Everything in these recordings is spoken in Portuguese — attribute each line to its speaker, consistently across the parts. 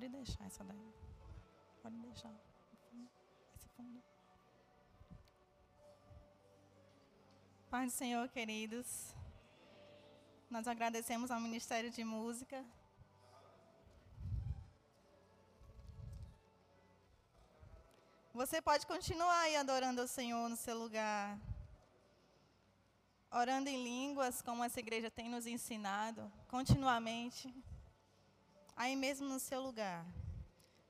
Speaker 1: Pode deixar essa daí. Pode deixar. Esse fundo. Pai do Senhor, queridos. Nós agradecemos ao Ministério de Música. Você pode continuar aí adorando o Senhor no seu lugar. Orando em línguas, como essa igreja tem nos ensinado, continuamente. Aí mesmo no seu lugar.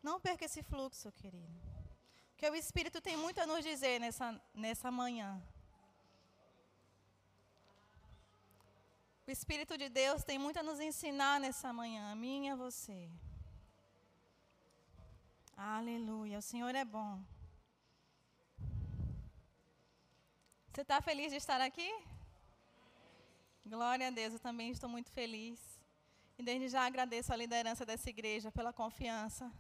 Speaker 1: Não perca esse fluxo, querido. Porque o Espírito tem muito a nos dizer nessa, nessa manhã. O Espírito de Deus tem muito a nos ensinar nessa manhã, a mim e a você. Aleluia, o Senhor é bom. Você está feliz de estar aqui? Glória a Deus, eu também estou muito feliz. E desde já agradeço a liderança dessa igreja pela confiança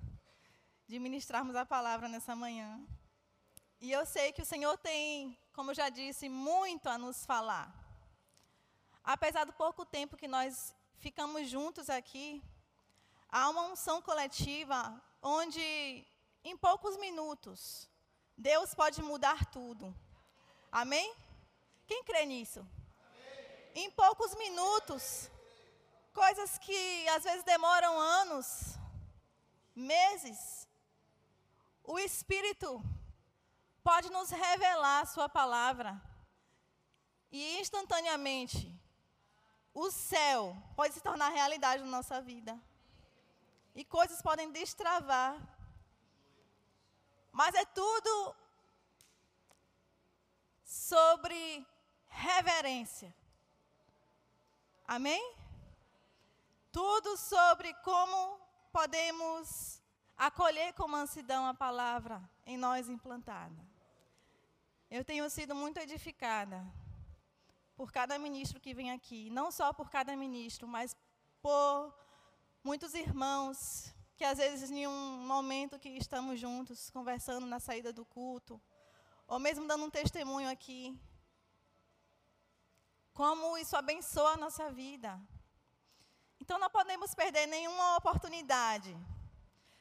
Speaker 1: de ministrarmos a palavra nessa manhã. E eu sei que o Senhor tem, como já disse, muito a nos falar. Apesar do pouco tempo que nós ficamos juntos aqui, há uma unção coletiva onde, em poucos minutos, Deus pode mudar tudo. Amém? Quem crê nisso? Amém. Em poucos minutos, coisas que às vezes demoram anos, meses, o Espírito pode nos revelar a Sua palavra. E instantaneamente, o céu pode se tornar realidade na nossa vida. E coisas podem destravar. Mas é tudo sobre reverência. Amém? Tudo sobre como podemos acolher com mansidão a palavra em nós implantada. Eu tenho sido muito edificada por cada ministro que vem aqui, não só por cada ministro, mas por muitos irmãos que às vezes em um momento que estamos juntos, conversando na saída do culto, ou mesmo dando um testemunho aqui, como isso abençoa a nossa vida. Então não podemos perder nenhuma oportunidade.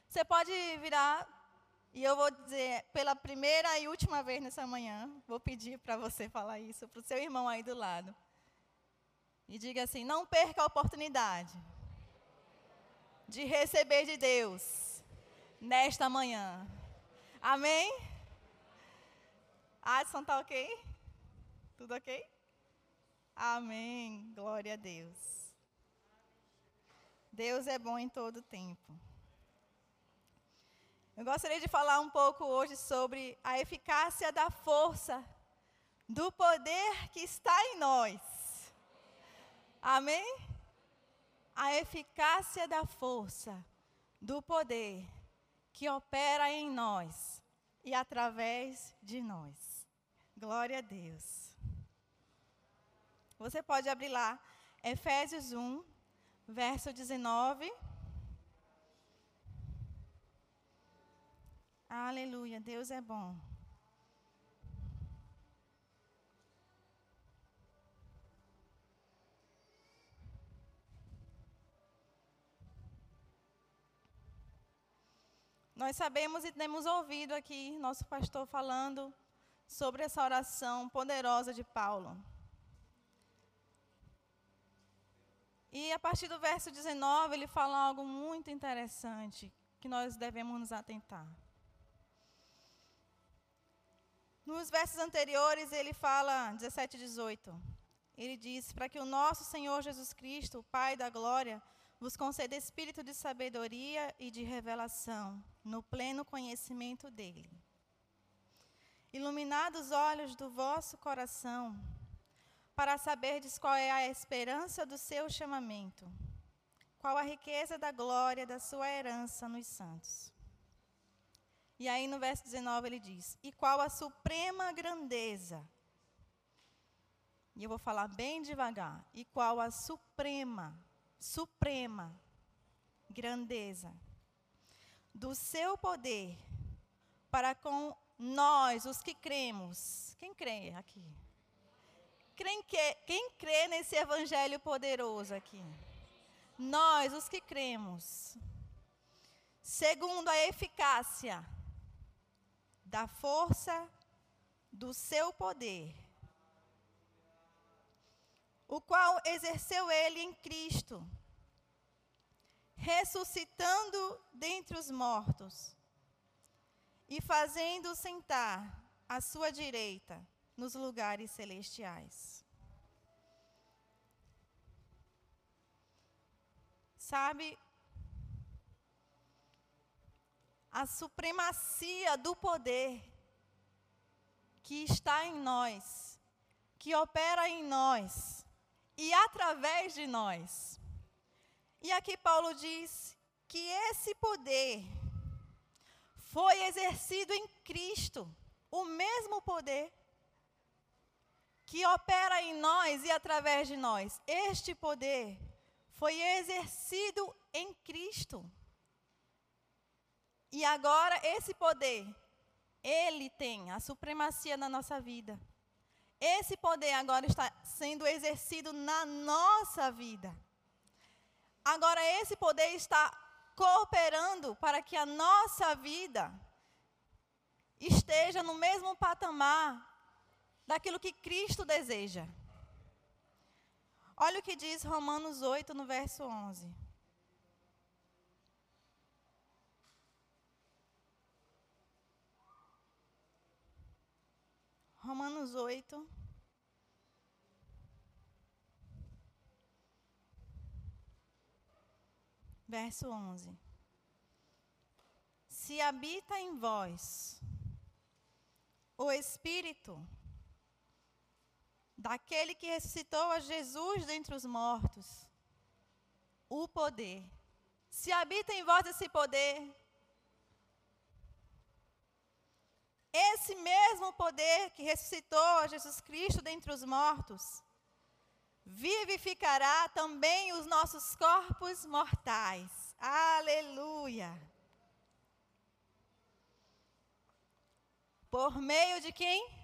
Speaker 1: Você pode virar e eu vou dizer pela primeira e última vez nessa manhã, vou pedir para você falar isso para o seu irmão aí do lado. E diga assim: não perca a oportunidade de receber de Deus nesta manhã. Amém? Adson, está ok? Tudo ok? Amém. Glória a Deus. Deus é bom em todo tempo. Eu gostaria de falar um pouco hoje sobre a eficácia da força, do poder que está em nós. Amém? A eficácia da força, do poder que opera em nós e através de nós. Glória a Deus. Você pode abrir lá, Efésios 1, verso 19. Aleluia, Deus é bom. Nós sabemos e temos ouvido aqui nosso pastor falando sobre essa oração poderosa de Paulo. E a partir do verso 19, ele fala algo muito interessante que nós devemos nos atentar. Nos versos anteriores, ele fala, 17 e 18, ele diz: Para que o nosso Senhor Jesus Cristo, o Pai da glória, vos conceda espírito de sabedoria e de revelação, no pleno conhecimento dele. Iluminados os olhos do vosso coração, para saberdes qual é a esperança do seu chamamento, qual a riqueza da glória da sua herança nos santos e aí no verso 19 ele diz: E qual a suprema grandeza? E eu vou falar bem devagar. E qual a suprema, suprema grandeza do seu poder para com nós, os que cremos. Quem crê aqui? Quem, que, quem crê nesse evangelho poderoso aqui? Nós, os que cremos segundo a eficácia da força do seu poder, o qual exerceu ele em Cristo, ressuscitando dentre os mortos e fazendo sentar à sua direita nos lugares celestiais. Sabe, a supremacia do poder que está em nós, que opera em nós e através de nós. E aqui Paulo diz que esse poder foi exercido em Cristo, o mesmo poder que opera em nós e através de nós. Este poder foi exercido em Cristo. E agora esse poder, ele tem a supremacia na nossa vida. Esse poder agora está sendo exercido na nossa vida. Agora esse poder está cooperando para que a nossa vida esteja no mesmo patamar daquilo que Cristo deseja. Olha o que diz Romanos 8, no verso 11. Romanos 8. Verso 11. Se habita em vós o Espírito daquele que ressuscitou a Jesus dentre os mortos, o poder. Se habita em vós esse poder, Esse mesmo poder que ressuscitou a Jesus Cristo dentre os mortos, vivificará também os nossos corpos mortais. Aleluia! Por meio de quem?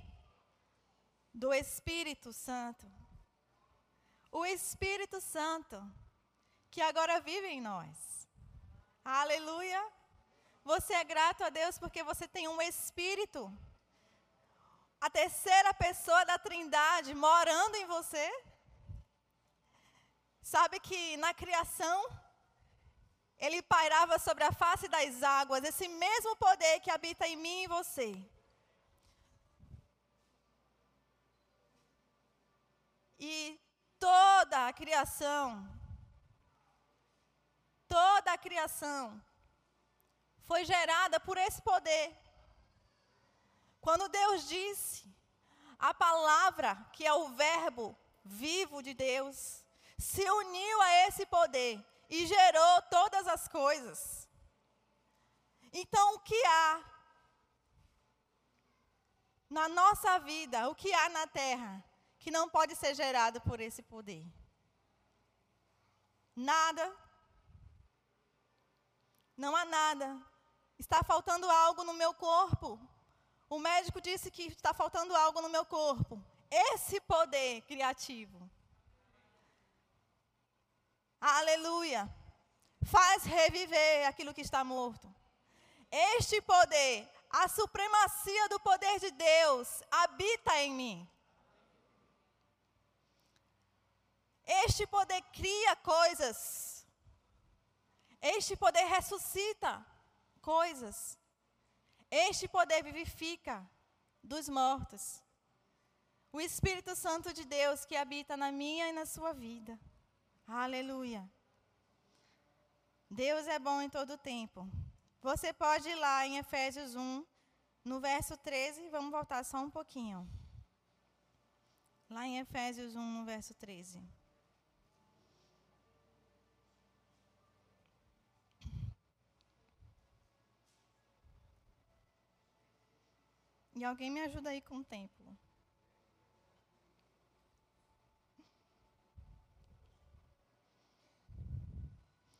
Speaker 1: Do Espírito Santo. O Espírito Santo, que agora vive em nós. Aleluia! Você é grato a Deus porque você tem um Espírito. A terceira pessoa da Trindade morando em você. Sabe que na criação, ele pairava sobre a face das águas, esse mesmo poder que habita em mim e você. E toda a criação, toda a criação foi gerada por esse poder. Quando Deus disse, a palavra, que é o Verbo vivo de Deus, se uniu a esse poder e gerou todas as coisas. Então, o que há na nossa vida, o que há na terra, que não pode ser gerado por esse poder? Nada. Não há nada. Está faltando algo no meu corpo. O médico disse que está faltando algo no meu corpo. Esse poder criativo. Aleluia. Faz reviver aquilo que está morto. Este poder, a supremacia do poder de Deus, habita em mim. Este poder cria coisas. Este poder ressuscita coisas. Este poder vivifica dos mortos. O Espírito Santo de Deus que habita na minha e na sua vida. Aleluia. Deus é bom em todo tempo. Você pode ir lá em Efésios 1, no verso 13, vamos voltar só um pouquinho. Lá em Efésios 1, no verso 13. E alguém me ajuda aí com o tempo.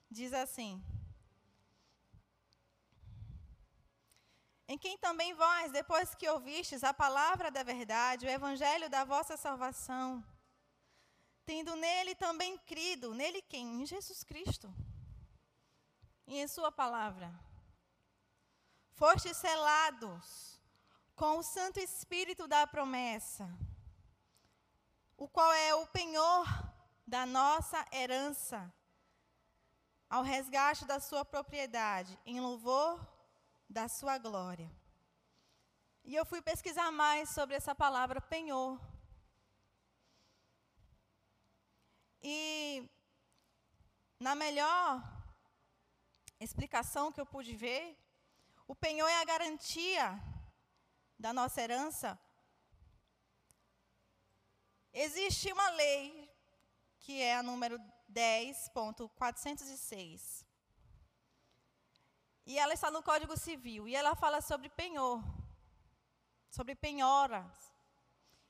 Speaker 1: Diz assim: Em quem também vós, depois que ouvistes a palavra da verdade, o evangelho da vossa salvação, tendo nele também crido, nele quem? Em Jesus Cristo. E em sua palavra. fostes selados com o Santo Espírito da promessa, o qual é o penhor da nossa herança, ao resgate da sua propriedade, em louvor da sua glória. E eu fui pesquisar mais sobre essa palavra penhor. E na melhor explicação que eu pude ver, o penhor é a garantia da nossa herança. Existe uma lei, que é a número 10.406. E ela está no Código Civil. E ela fala sobre penhor, sobre penhoras.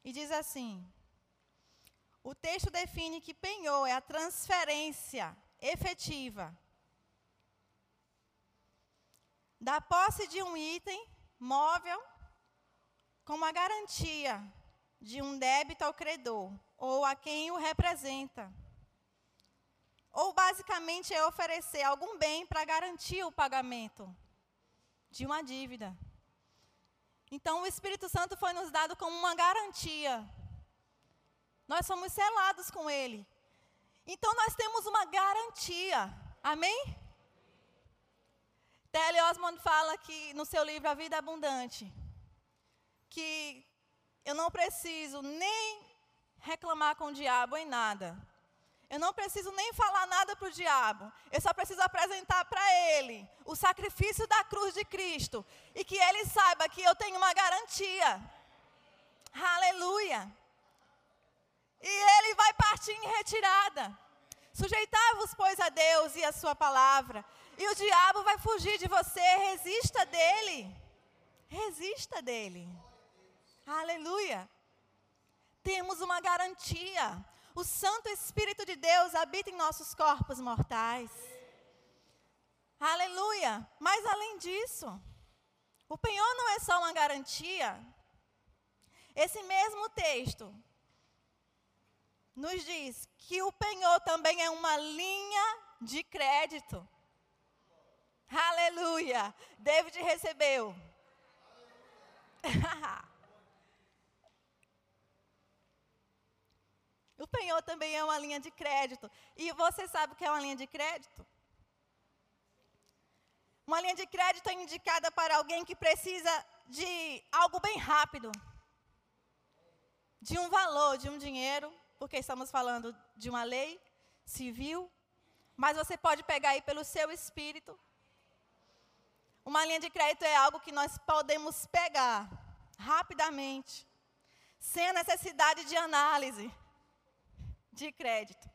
Speaker 1: E diz assim: o texto define que penhor é a transferência efetiva da posse de um item móvel como a garantia de um débito ao credor ou a quem o representa. Ou basicamente é oferecer algum bem para garantir o pagamento de uma dívida. Então o Espírito Santo foi nos dado como uma garantia nós somos selados com Ele. Então nós temos uma garantia. Amém? T.L. Osmond fala que no seu livro A Vida Abundante que eu não preciso nem reclamar com o diabo em nada. Eu não preciso nem falar nada para o diabo. Eu só preciso apresentar para ele o sacrifício da cruz de Cristo. E que ele saiba que eu tenho uma garantia. Aleluia e ele vai partir em retirada. Sujeitai-vos, pois, a Deus e a sua palavra, e o diabo vai fugir de você. Resista dele. Resista dele. Aleluia. Temos uma garantia. O Santo Espírito de Deus habita em nossos corpos mortais. Aleluia. Mas além disso, o penhor não é só uma garantia. Esse mesmo texto nos diz que o penhor também é uma linha de crédito. Aleluia! David recebeu. o penhor também é uma linha de crédito. E você sabe o que é uma linha de crédito? Uma linha de crédito é indicada para alguém que precisa de algo bem rápido. De um valor, de um dinheiro porque estamos falando de uma lei civil, mas você pode pegar aí pelo seu espírito. Uma linha de crédito é algo que nós podemos pegar rapidamente, sem a necessidade de análise de crédito.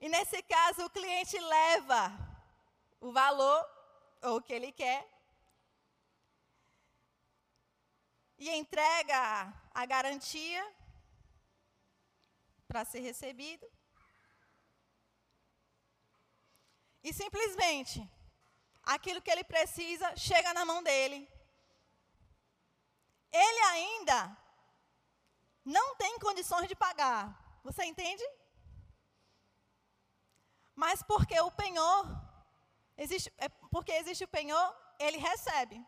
Speaker 1: E nesse caso, o cliente leva o valor, ou o que ele quer, e entrega a garantia para ser recebido. E simplesmente, aquilo que ele precisa chega na mão dele. Ele ainda não tem condições de pagar. Você entende? Mas porque o penhor, existe, é porque existe o penhor, ele recebe.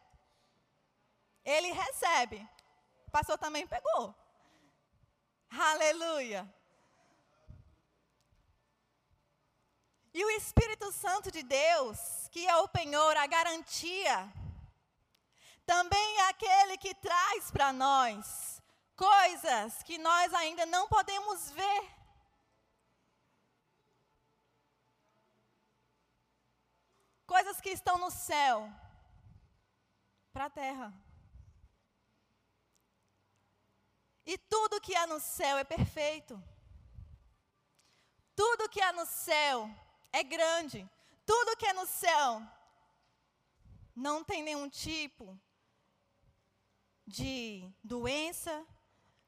Speaker 1: Ele recebe. O pastor também pegou. Aleluia. E o Espírito Santo de Deus, que é o penhor, a garantia, também é aquele que traz para nós coisas que nós ainda não podemos ver. Coisas que estão no céu para a terra. E tudo que há no céu é perfeito. Tudo que há no céu é grande. Tudo que é no céu não tem nenhum tipo de doença,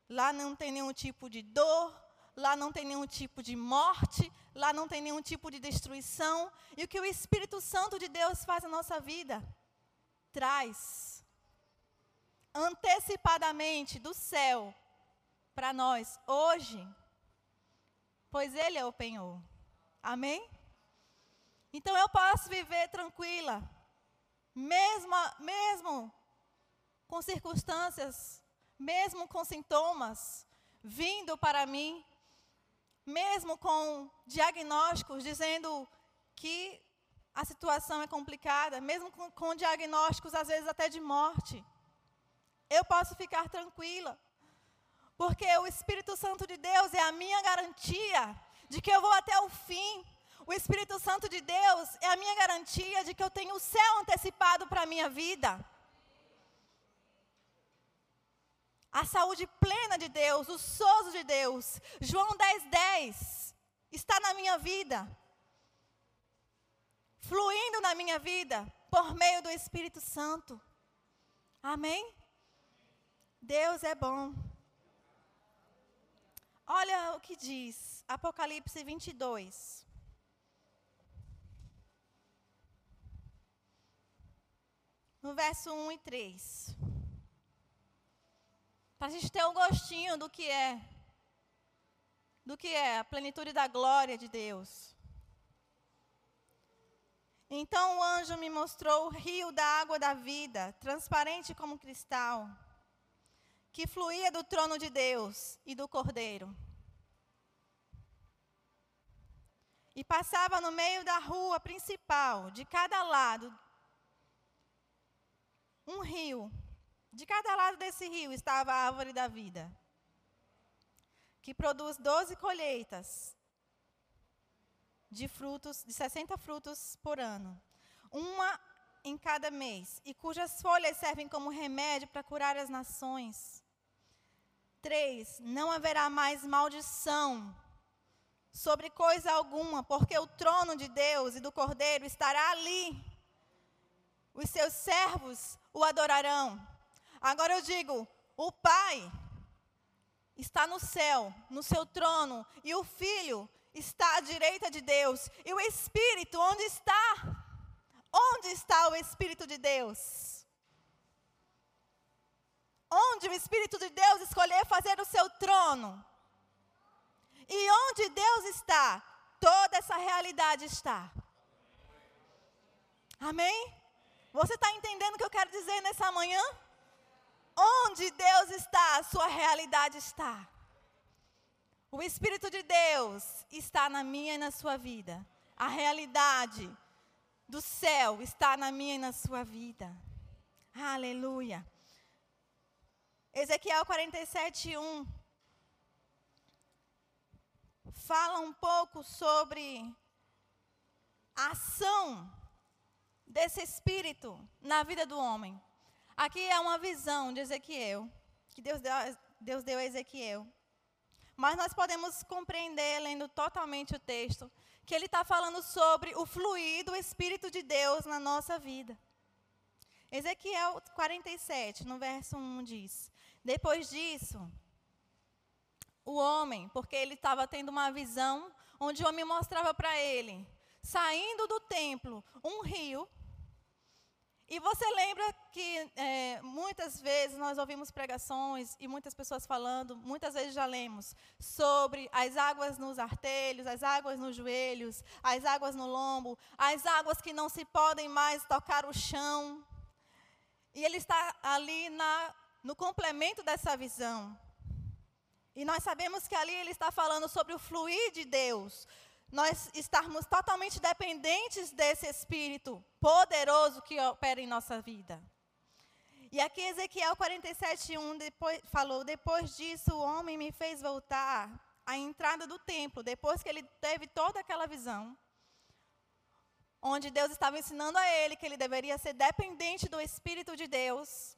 Speaker 1: lá não tem nenhum tipo de dor, lá não tem nenhum tipo de morte, lá não tem nenhum tipo de destruição. E o que o Espírito Santo de Deus faz na nossa vida? Traz antecipadamente do céu para nós hoje, pois Ele é o penhor. Amém? Então eu posso viver tranquila, mesmo, mesmo com circunstâncias, mesmo com sintomas vindo para mim, mesmo com diagnósticos dizendo que a situação é complicada, mesmo com, com diagnósticos às vezes até de morte, eu posso ficar tranquila, porque o Espírito Santo de Deus é a minha garantia de que eu vou até o fim. O Espírito Santo de Deus é a minha garantia de que eu tenho o céu antecipado para a minha vida. A saúde plena de Deus, o sozo de Deus. João 10, 10 está na minha vida. Fluindo na minha vida por meio do Espírito Santo. Amém? Deus é bom. Olha o que diz Apocalipse 22. No verso 1 e 3. Para a gente ter um gostinho do que é. Do que é a plenitude da glória de Deus. Então o anjo me mostrou o rio da água da vida, transparente como cristal que fluía do trono de Deus e do Cordeiro. E passava no meio da rua principal, de cada lado, um rio. De cada lado desse rio estava a árvore da vida, que produz doze colheitas de frutos, de 60 frutos por ano. Uma em cada mês, e cujas folhas servem como remédio para curar as nações. 3: Não haverá mais maldição sobre coisa alguma, porque o trono de Deus e do Cordeiro estará ali. Os seus servos o adorarão. Agora eu digo: o Pai está no céu, no seu trono, e o Filho está à direita de Deus. E o Espírito, onde está? Onde está o Espírito de Deus? onde o Espírito de Deus escolher fazer o seu trono. E onde Deus está, toda essa realidade está. Amém? Você está entendendo o que eu quero dizer nessa manhã? Onde Deus está, a sua realidade está. O Espírito de Deus está na minha e na sua vida. A realidade do céu está na minha e na sua vida. Aleluia. Ezequiel 47, 1 fala um pouco sobre a ação desse espírito na vida do homem. Aqui é uma visão de Ezequiel, que Deus deu, Deus deu a Ezequiel. Mas nós podemos compreender, lendo totalmente o texto, que ele está falando sobre o fluir do Espírito de Deus na nossa vida. Ezequiel 47, no verso 1 diz: depois disso, o homem, porque ele estava tendo uma visão onde o homem mostrava para ele, saindo do templo, um rio. E você lembra que é, muitas vezes nós ouvimos pregações e muitas pessoas falando, muitas vezes já lemos, sobre as águas nos artelhos, as águas nos joelhos, as águas no lombo, as águas que não se podem mais tocar o chão. E ele está ali na no complemento dessa visão. E nós sabemos que ali ele está falando sobre o fluir de Deus. Nós estarmos totalmente dependentes desse Espírito poderoso que opera em nossa vida. E aqui Ezequiel 47:1 depois falou: "Depois disso o homem me fez voltar à entrada do templo, depois que ele teve toda aquela visão, onde Deus estava ensinando a ele que ele deveria ser dependente do Espírito de Deus,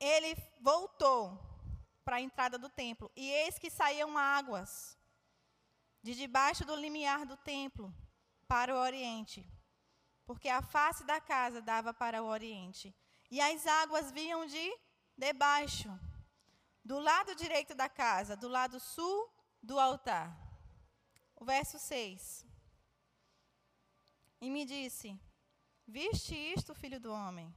Speaker 1: ele voltou para a entrada do templo, e eis que saíam águas de debaixo do limiar do templo para o oriente, porque a face da casa dava para o oriente, e as águas vinham de debaixo, do lado direito da casa, do lado sul do altar. O verso 6. E me disse: Viste isto, filho do homem?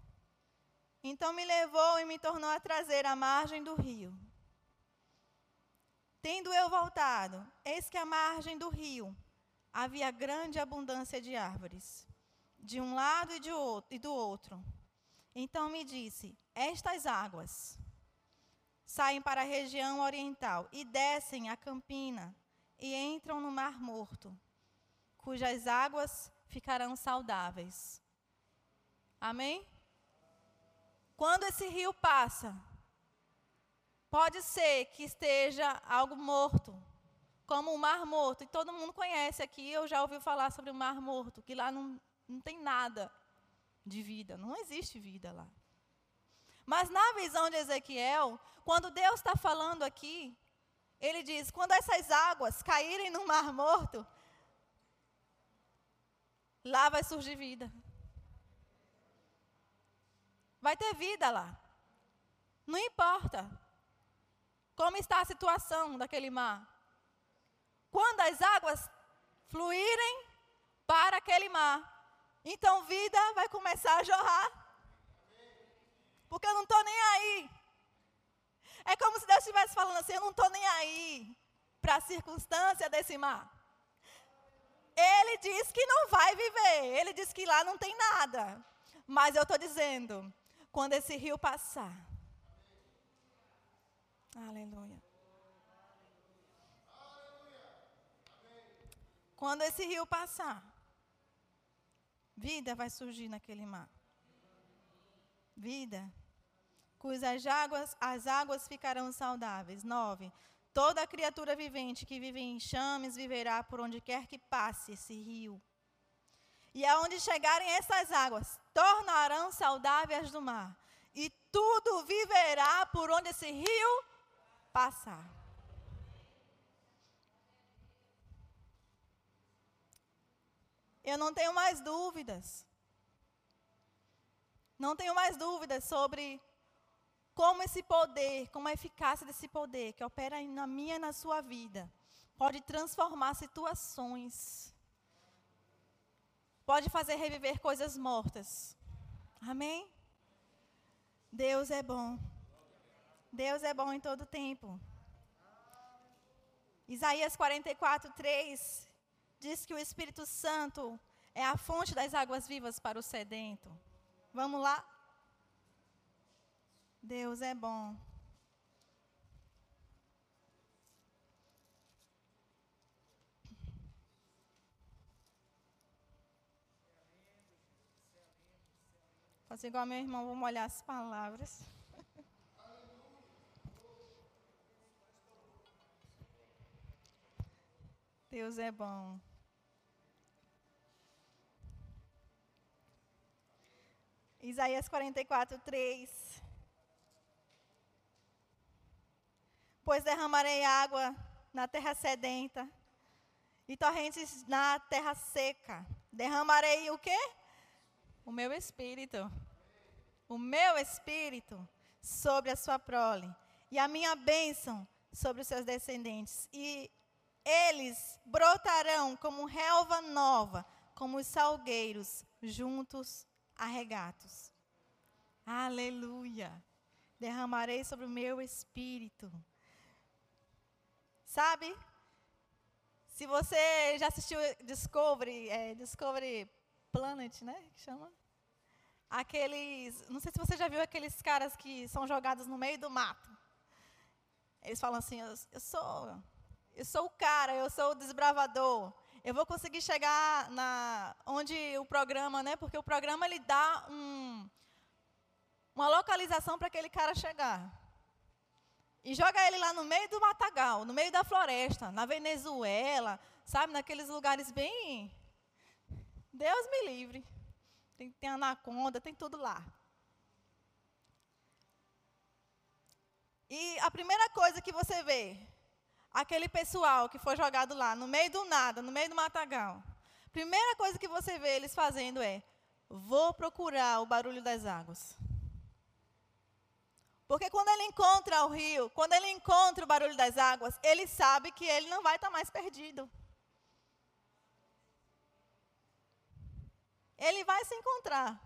Speaker 1: Então me levou e me tornou a trazer à margem do rio. Tendo eu voltado, eis que à margem do rio havia grande abundância de árvores, de um lado e, de outro, e do outro. Então me disse: Estas águas saem para a região oriental e descem a campina e entram no Mar Morto, cujas águas ficarão saudáveis. Amém? Quando esse rio passa, pode ser que esteja algo morto, como o Mar Morto. E todo mundo conhece aqui, eu já ouvi falar sobre o Mar Morto, que lá não, não tem nada de vida, não existe vida lá. Mas na visão de Ezequiel, quando Deus está falando aqui, ele diz: quando essas águas caírem no mar morto, lá vai surgir vida. Vai ter vida lá. Não importa como está a situação daquele mar. Quando as águas fluírem para aquele mar, então vida vai começar a jorrar. Porque eu não estou nem aí é como se Deus estivesse falando assim: eu não estou nem aí para a circunstância desse mar. Ele diz que não vai viver, ele diz que lá não tem nada. Mas eu estou dizendo, quando esse rio passar. Aleluia. Quando esse rio passar, vida vai surgir naquele mar. Vida cujas águas, as águas ficarão saudáveis. 9. Toda criatura vivente que vive em chames viverá por onde quer que passe esse rio. E aonde chegarem essas águas, tornarão saudáveis do mar. E tudo viverá por onde esse rio passar. Eu não tenho mais dúvidas. Não tenho mais dúvidas sobre como esse poder, como a eficácia desse poder que opera na minha e na sua vida, pode transformar situações, pode fazer reviver coisas mortas. Amém? Deus é bom. Deus é bom em todo tempo. Isaías 44, 3 diz que o Espírito Santo é a fonte das águas vivas para o sedento. Vamos lá? Deus é bom. Fazer igual meu irmão, vou molhar as palavras. Deus é bom. Isaías 44, 3. Pois derramarei água na terra sedenta e torrentes na terra seca. Derramarei o quê? O meu espírito. O meu espírito sobre a sua prole. E a minha bênção sobre os seus descendentes. E eles brotarão como relva nova, como os salgueiros juntos arregatos. Aleluia. Derramarei sobre o meu espírito Sabe? Se você já assistiu Discovery, é, Discovery Planet, né? Que chama? Aqueles. Não sei se você já viu aqueles caras que são jogados no meio do mato. Eles falam assim: eu, eu sou. Eu sou o cara, eu sou o desbravador. Eu vou conseguir chegar na onde o programa, né? Porque o programa ele dá um, uma localização para aquele cara chegar. E joga ele lá no meio do matagal, no meio da floresta, na Venezuela, sabe, naqueles lugares bem. Deus me livre. Tem, tem anaconda, tem tudo lá. E a primeira coisa que você vê, aquele pessoal que foi jogado lá, no meio do nada, no meio do matagal. Primeira coisa que você vê eles fazendo é: vou procurar o barulho das águas. Porque quando ele encontra o rio, quando ele encontra o barulho das águas, ele sabe que ele não vai estar mais perdido. Ele vai se encontrar.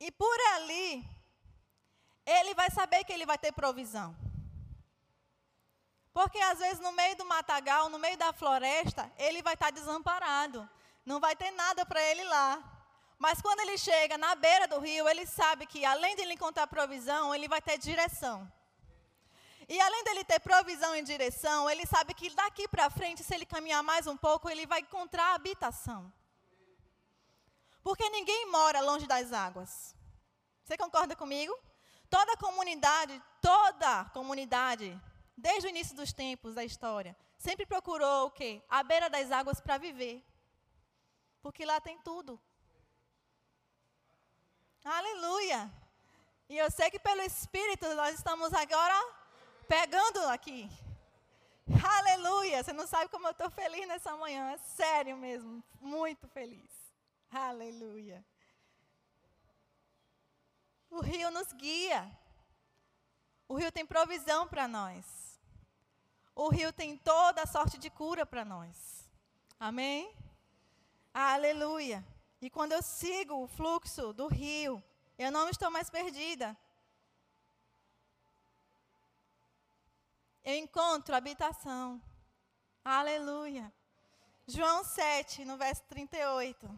Speaker 1: E por ali, ele vai saber que ele vai ter provisão. Porque às vezes no meio do matagal, no meio da floresta, ele vai estar desamparado. Não vai ter nada para ele lá. Mas quando ele chega na beira do rio, ele sabe que além de ele encontrar provisão, ele vai ter direção. E além dele ter provisão e direção, ele sabe que daqui para frente, se ele caminhar mais um pouco, ele vai encontrar habitação. Porque ninguém mora longe das águas. Você concorda comigo? Toda comunidade, toda comunidade, desde o início dos tempos da história, sempre procurou o quê? A beira das águas para viver. Porque lá tem tudo. Aleluia! E eu sei que pelo Espírito nós estamos agora pegando aqui. Aleluia! Você não sabe como eu estou feliz nessa manhã. É sério mesmo. Muito feliz. Aleluia. O rio nos guia. O rio tem provisão para nós. O rio tem toda a sorte de cura para nós. Amém? Aleluia. E quando eu sigo o fluxo do rio, eu não estou mais perdida. Eu encontro habitação. Aleluia. João 7, no verso 38.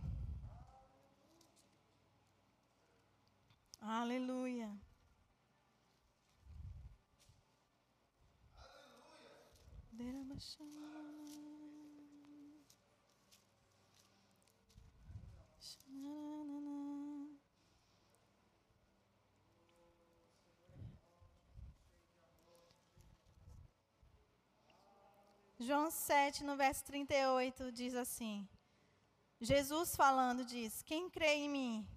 Speaker 1: Aleluia. João 7, no verso 38, diz assim: Jesus falando diz: Quem crê em mim,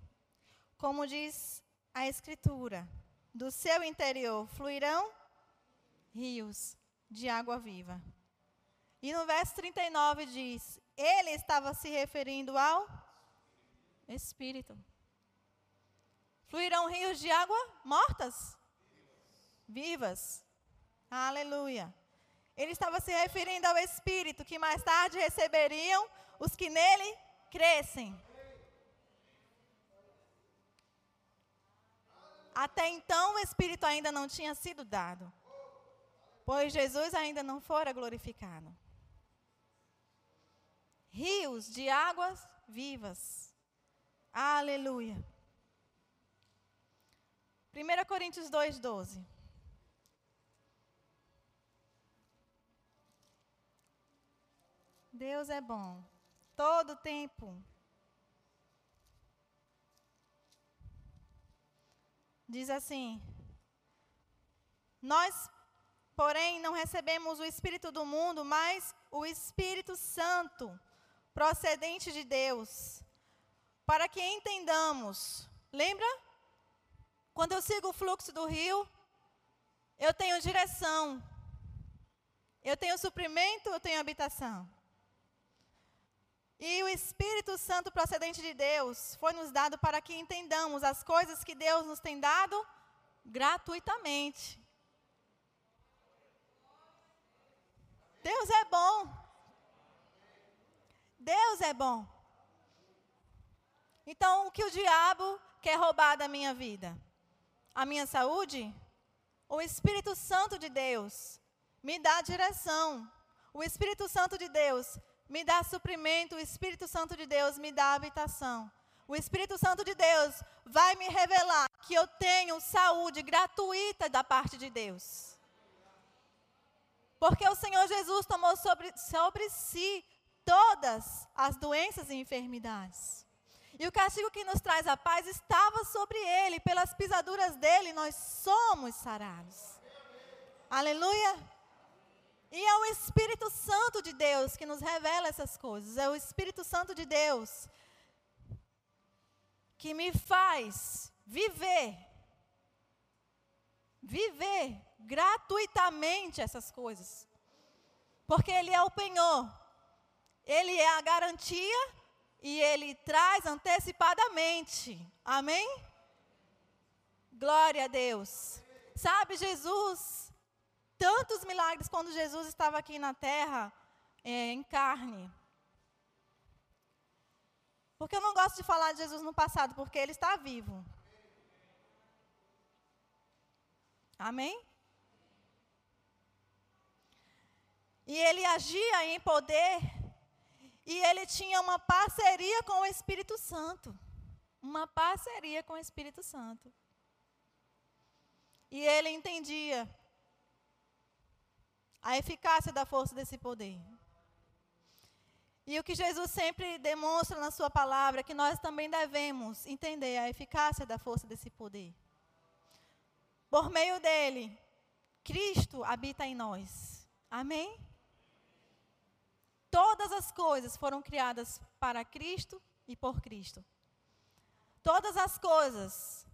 Speaker 1: como diz a Escritura, do seu interior fluirão rios de água viva. E no verso 39 diz: Ele estava se referindo ao Espírito. Fluirão rios de água mortas? Vivas. Aleluia. Ele estava se referindo ao Espírito que mais tarde receberiam os que nele crescem. Até então o Espírito ainda não tinha sido dado, pois Jesus ainda não fora glorificado. Rios de águas vivas. Aleluia. 1 Coríntios 2,12. Deus é bom. Todo tempo. Diz assim: Nós, porém, não recebemos o Espírito do mundo, mas o Espírito Santo, procedente de Deus, para que entendamos. Lembra? Quando eu sigo o fluxo do rio, eu tenho direção. Eu tenho suprimento, eu tenho habitação. E o Espírito Santo procedente de Deus foi nos dado para que entendamos as coisas que Deus nos tem dado gratuitamente. Deus é bom. Deus é bom. Então, o que o diabo quer roubar da minha vida? A minha saúde? O Espírito Santo de Deus me dá direção. O Espírito Santo de Deus me dá suprimento. O Espírito Santo de Deus me dá habitação. O Espírito Santo de Deus vai me revelar que eu tenho saúde gratuita da parte de Deus. Porque o Senhor Jesus tomou sobre, sobre si todas as doenças e enfermidades. E o castigo que nos traz a paz estava sobre ele, pelas pisaduras dele nós somos sarados. Aleluia. E é o Espírito Santo de Deus que nos revela essas coisas. É o Espírito Santo de Deus que me faz viver, viver gratuitamente essas coisas. Porque Ele é o penhor, Ele é a garantia e ele traz antecipadamente. Amém? Glória a Deus. Sabe, Jesus, tantos milagres quando Jesus estava aqui na terra, é, em carne. Porque eu não gosto de falar de Jesus no passado, porque ele está vivo. Amém? E ele agia em poder. E ele tinha uma parceria com o Espírito Santo. Uma parceria com o Espírito Santo. E ele entendia a eficácia da força desse poder. E o que Jesus sempre demonstra na sua palavra é que nós também devemos entender a eficácia da força desse poder. Por meio dele, Cristo habita em nós. Amém? Todas as coisas foram criadas para Cristo e por Cristo. Todas as coisas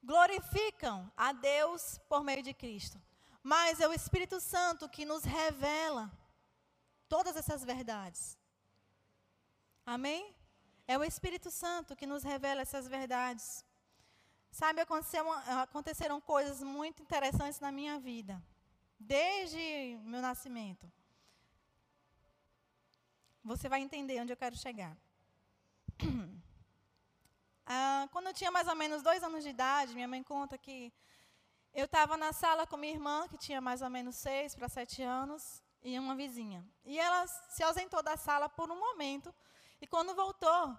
Speaker 1: glorificam a Deus por meio de Cristo. Mas é o Espírito Santo que nos revela todas essas verdades. Amém? É o Espírito Santo que nos revela essas verdades. Sabe, aconteceram coisas muito interessantes na minha vida, desde meu nascimento. Você vai entender onde eu quero chegar. Ah, quando eu tinha mais ou menos dois anos de idade, minha mãe conta que eu estava na sala com minha irmã, que tinha mais ou menos seis para sete anos, e uma vizinha. E ela se ausentou da sala por um momento. E quando voltou,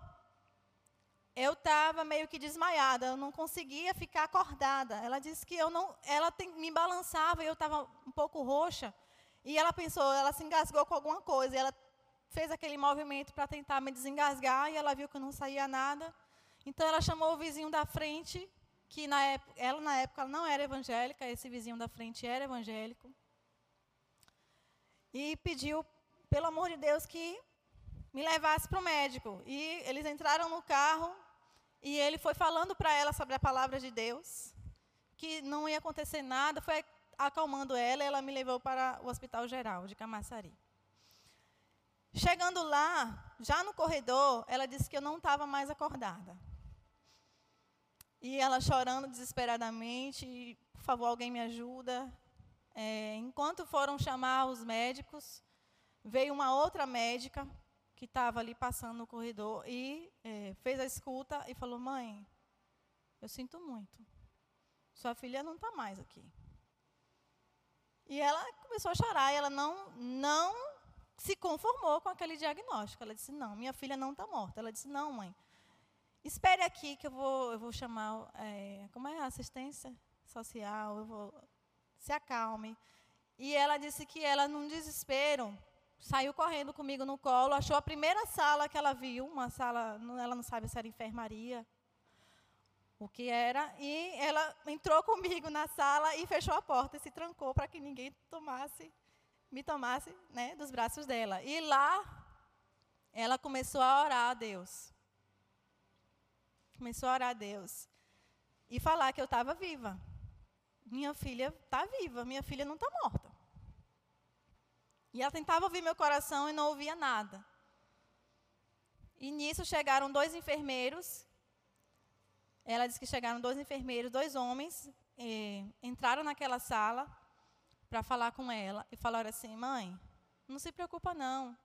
Speaker 1: eu estava meio que desmaiada, eu não conseguia ficar acordada. Ela disse que eu não, ela tem, me balançava e eu estava um pouco roxa. E ela pensou, ela se engasgou com alguma coisa. E ela fez aquele movimento para tentar me desengasgar e ela viu que não saía nada. Então ela chamou o vizinho da frente, que na época, ela na época não era evangélica, esse vizinho da frente era evangélico e pediu, pelo amor de Deus, que me levasse para o médico. E eles entraram no carro e ele foi falando para ela sobre a palavra de Deus, que não ia acontecer nada, foi acalmando ela e ela me levou para o Hospital Geral de Camaçari. Chegando lá, já no corredor, ela disse que eu não estava mais acordada. E ela chorando desesperadamente, por favor, alguém me ajuda. É, enquanto foram chamar os médicos, veio uma outra médica que estava ali passando no corredor e é, fez a escuta e falou: Mãe, eu sinto muito. Sua filha não está mais aqui. E ela começou a chorar e ela não, não se conformou com aquele diagnóstico. Ela disse: Não, minha filha não está morta. Ela disse: Não, mãe, espere aqui que eu vou, eu vou chamar. É, como é a assistência social? Eu vou se acalme. E ela disse que ela, num desespero, saiu correndo comigo no colo, achou a primeira sala que ela viu, uma sala, ela não sabe se era enfermaria, o que era, e ela entrou comigo na sala e fechou a porta e se trancou para que ninguém tomasse, me tomasse né, dos braços dela. E lá, ela começou a orar a Deus. Começou a orar a Deus. E falar que eu estava viva minha filha está viva, minha filha não está morta. E ela tentava ouvir meu coração e não ouvia nada. E nisso chegaram dois enfermeiros. Ela disse que chegaram dois enfermeiros, dois homens, entraram naquela sala para falar com ela e falaram assim: mãe, não se preocupa não.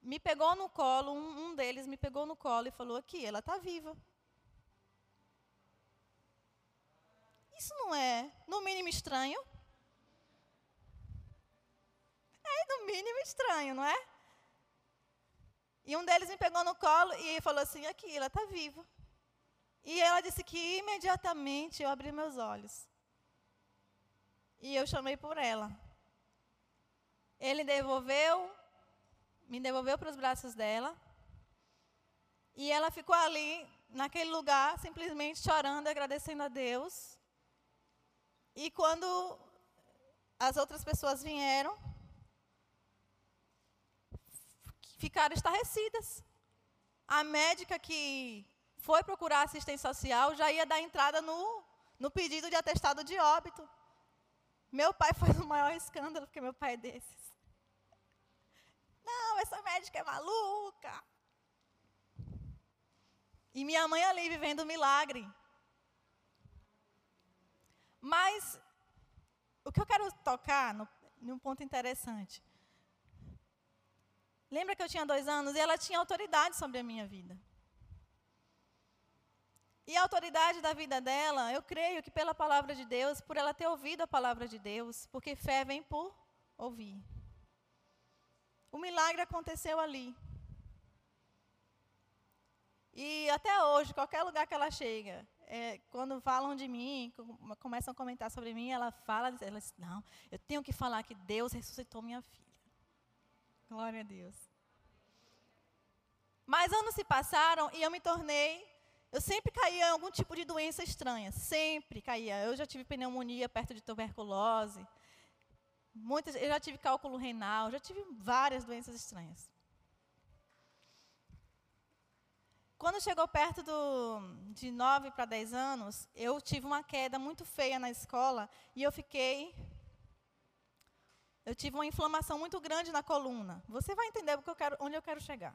Speaker 1: Me pegou no colo, um, um deles me pegou no colo e falou aqui, ela está viva. Isso não é, no mínimo, estranho? É, no mínimo, estranho, não é? E um deles me pegou no colo e falou assim: aqui, ela está viva. E ela disse que imediatamente eu abri meus olhos. E eu chamei por ela. Ele devolveu, me devolveu para os braços dela. E ela ficou ali, naquele lugar, simplesmente chorando, agradecendo a Deus. E quando as outras pessoas vieram, ficaram estarrecidas. A médica que foi procurar assistência social já ia dar entrada no, no pedido de atestado de óbito. Meu pai faz o maior escândalo, porque meu pai é desses. Não, essa médica é maluca. E minha mãe ali vivendo o milagre. Mas o que eu quero tocar no, num ponto interessante. Lembra que eu tinha dois anos e ela tinha autoridade sobre a minha vida. E a autoridade da vida dela, eu creio que pela palavra de Deus, por ela ter ouvido a palavra de Deus, porque fé vem por ouvir. o milagre aconteceu ali. E até hoje, qualquer lugar que ela chega, é, quando falam de mim, começam a comentar sobre mim, ela fala, ela diz, não, eu tenho que falar que Deus ressuscitou minha filha. Glória a Deus. Mas anos se passaram e eu me tornei, eu sempre caía em algum tipo de doença estranha, sempre caía. Eu já tive pneumonia perto de tuberculose, muitas, eu já tive cálculo renal, já tive várias doenças estranhas. Quando chegou perto do, de 9 para 10 anos, eu tive uma queda muito feia na escola e eu fiquei. Eu tive uma inflamação muito grande na coluna. Você vai entender eu quero, onde eu quero chegar.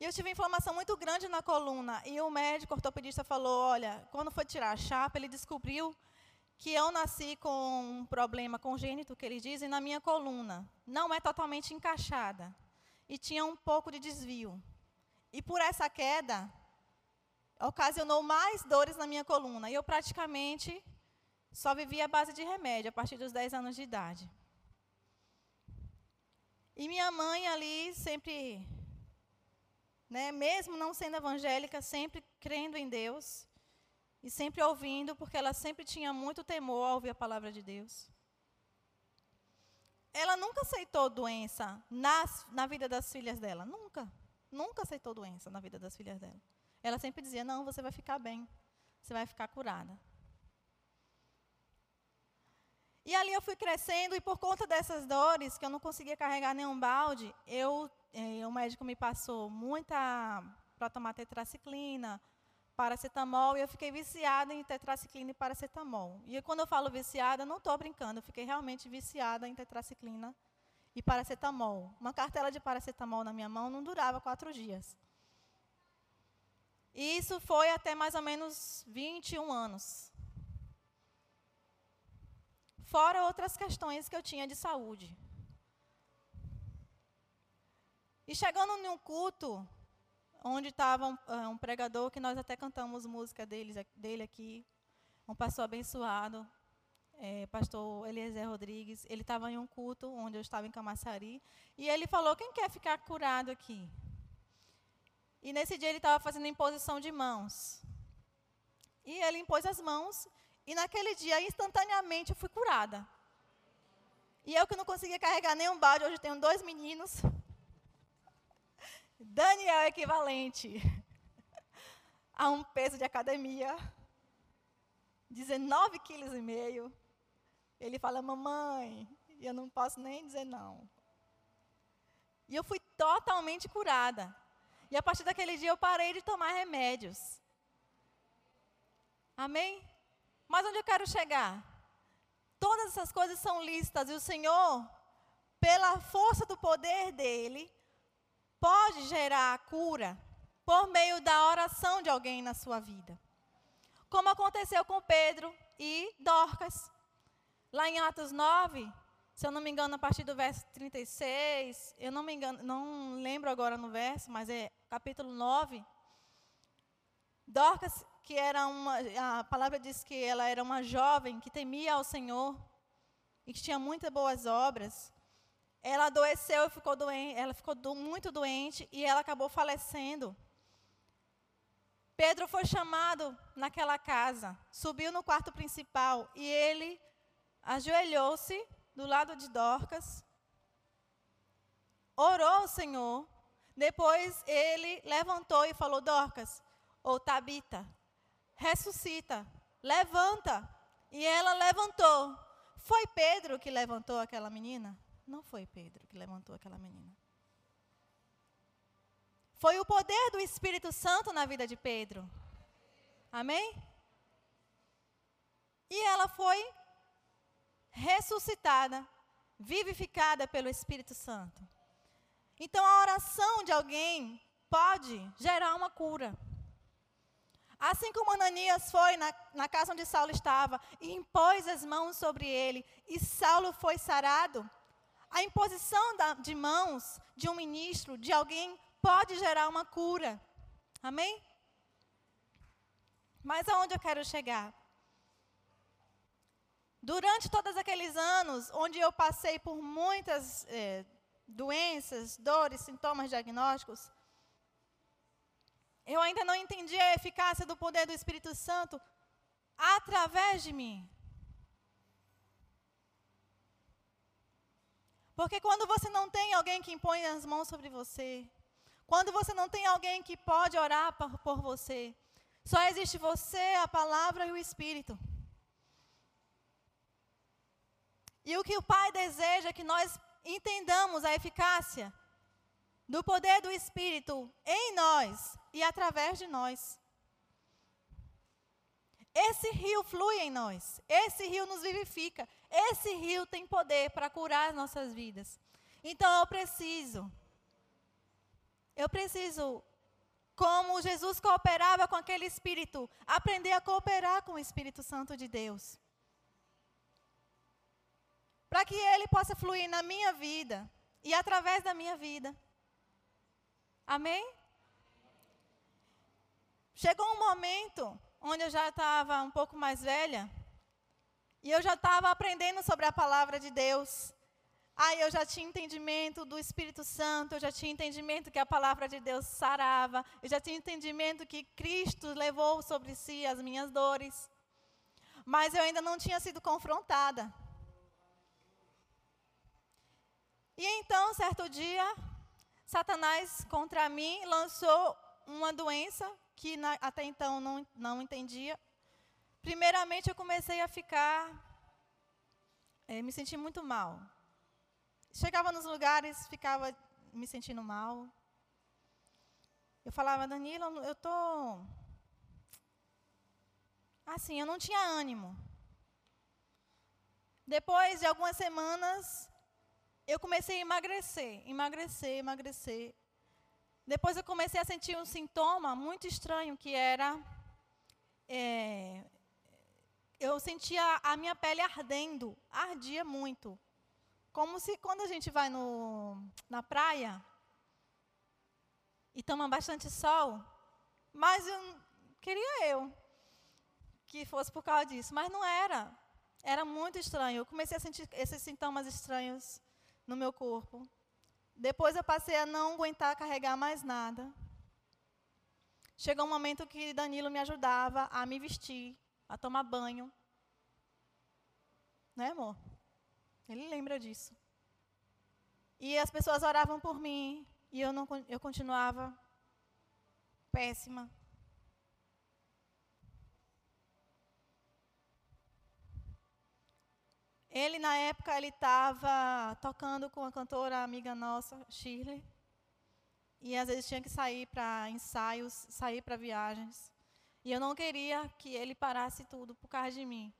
Speaker 1: E eu tive inflamação muito grande na coluna. E o médico ortopedista falou: olha, quando foi tirar a chapa, ele descobriu que eu nasci com um problema congênito, que eles dizem, na minha coluna. Não é totalmente encaixada. E tinha um pouco de desvio. E por essa queda, ocasionou mais dores na minha coluna. E eu praticamente só vivia à base de remédio a partir dos 10 anos de idade. E minha mãe ali sempre, né, mesmo não sendo evangélica, sempre crendo em Deus e sempre ouvindo, porque ela sempre tinha muito temor ao ouvir a palavra de Deus. Ela nunca aceitou doença nas, na vida das filhas dela, nunca. Nunca aceitou doença na vida das filhas dela. Ela sempre dizia: Não, você vai ficar bem. Você vai ficar curada. E ali eu fui crescendo, e por conta dessas dores, que eu não conseguia carregar nenhum balde, eu, eh, o médico me passou muita para tomar tetraciclina, paracetamol, e eu fiquei viciada em tetraciclina e paracetamol. E quando eu falo viciada, não estou brincando, eu fiquei realmente viciada em tetraciclina e paracetamol. Uma cartela de paracetamol na minha mão não durava quatro dias. E isso foi até mais ou menos 21 anos. Fora outras questões que eu tinha de saúde. E chegando num culto, onde estava um, um, pregador, que nós até cantamos música dele, dele aqui, um pastor abençoado, é, pastor Eliezer Rodrigues, ele estava em um culto onde eu estava em Camaçari, e ele falou: Quem quer ficar curado aqui? E nesse dia ele estava fazendo imposição de mãos. E ele impôs as mãos, e naquele dia, instantaneamente, eu fui curada. E eu que não conseguia carregar nenhum balde, hoje tenho dois meninos. Daniel é equivalente a um peso de academia, 19,5 kg. Ele fala, mamãe, e eu não posso nem dizer não. E eu fui totalmente curada. E a partir daquele dia eu parei de tomar remédios. Amém? Mas onde eu quero chegar? Todas essas coisas são listas e o Senhor, pela força do poder dele, pode gerar a cura por meio da oração de alguém na sua vida. Como aconteceu com Pedro e Dorcas. Lá em Atos 9, se eu não me engano, a partir do verso 36, eu não me engano, não lembro agora no verso, mas é capítulo 9. Dorcas, que era uma, a palavra diz que ela era uma jovem que temia ao Senhor e que tinha muitas boas obras. Ela adoeceu e ficou doente, ela ficou do, muito doente e ela acabou falecendo. Pedro foi chamado naquela casa, subiu no quarto principal e ele ajoelhou-se do lado de Dorcas, orou ao Senhor, depois ele levantou e falou: Dorcas, ou Tabita, ressuscita, levanta. E ela levantou. Foi Pedro que levantou aquela menina? Não foi Pedro que levantou aquela menina. Foi o poder do Espírito Santo na vida de Pedro. Amém? E ela foi ressuscitada, vivificada pelo Espírito Santo. Então a oração de alguém pode gerar uma cura. Assim como Ananias foi na, na casa onde Saulo estava e impôs as mãos sobre ele, e Saulo foi sarado, a imposição da, de mãos de um ministro, de alguém, pode gerar uma cura. Amém? Mas aonde eu quero chegar? Durante todos aqueles anos, onde eu passei por muitas é, doenças, dores, sintomas diagnósticos, eu ainda não entendi a eficácia do poder do Espírito Santo através de mim. Porque quando você não tem alguém que impõe as mãos sobre você, quando você não tem alguém que pode orar por, por você, só existe você, a palavra e o Espírito. E o que o Pai deseja é que nós entendamos a eficácia do poder do Espírito em nós e através de nós. Esse rio flui em nós, esse rio nos vivifica, esse rio tem poder para curar as nossas vidas. Então eu preciso, eu preciso como Jesus cooperava com aquele Espírito, aprender a cooperar com o Espírito Santo de Deus. Para que ele possa fluir na minha vida e através da minha vida. Amém? Chegou um momento onde eu já estava um pouco mais velha e eu já estava aprendendo sobre a palavra de Deus. Aí eu já tinha entendimento do Espírito Santo, eu já tinha entendimento que a palavra de Deus sarava, eu já tinha entendimento que Cristo levou sobre si as minhas dores. Mas eu ainda não tinha sido confrontada. E então, certo dia, Satanás contra mim lançou uma doença que na, até então não, não entendia. Primeiramente, eu comecei a ficar, é, me sentir muito mal. Chegava nos lugares, ficava me sentindo mal. Eu falava, Danilo, eu tô assim, eu não tinha ânimo. Depois de algumas semanas, eu comecei a emagrecer, emagrecer, emagrecer. Depois eu comecei a sentir um sintoma muito estranho que era é, eu sentia a minha pele ardendo, ardia muito. Como se quando a gente vai no, na praia e toma bastante sol, mas eu, queria eu que fosse por causa disso, mas não era. Era muito estranho. Eu comecei a sentir esses sintomas estranhos no meu corpo. Depois eu passei a não aguentar carregar mais nada. Chegou um momento que Danilo me ajudava a me vestir, a tomar banho. Né, amor? Ele lembra disso. E as pessoas oravam por mim e eu não eu continuava péssima. Ele na época ele estava tocando com a cantora amiga nossa, Shirley. E às vezes tinha que sair para ensaios, sair para viagens. E eu não queria que ele parasse tudo por causa de mim.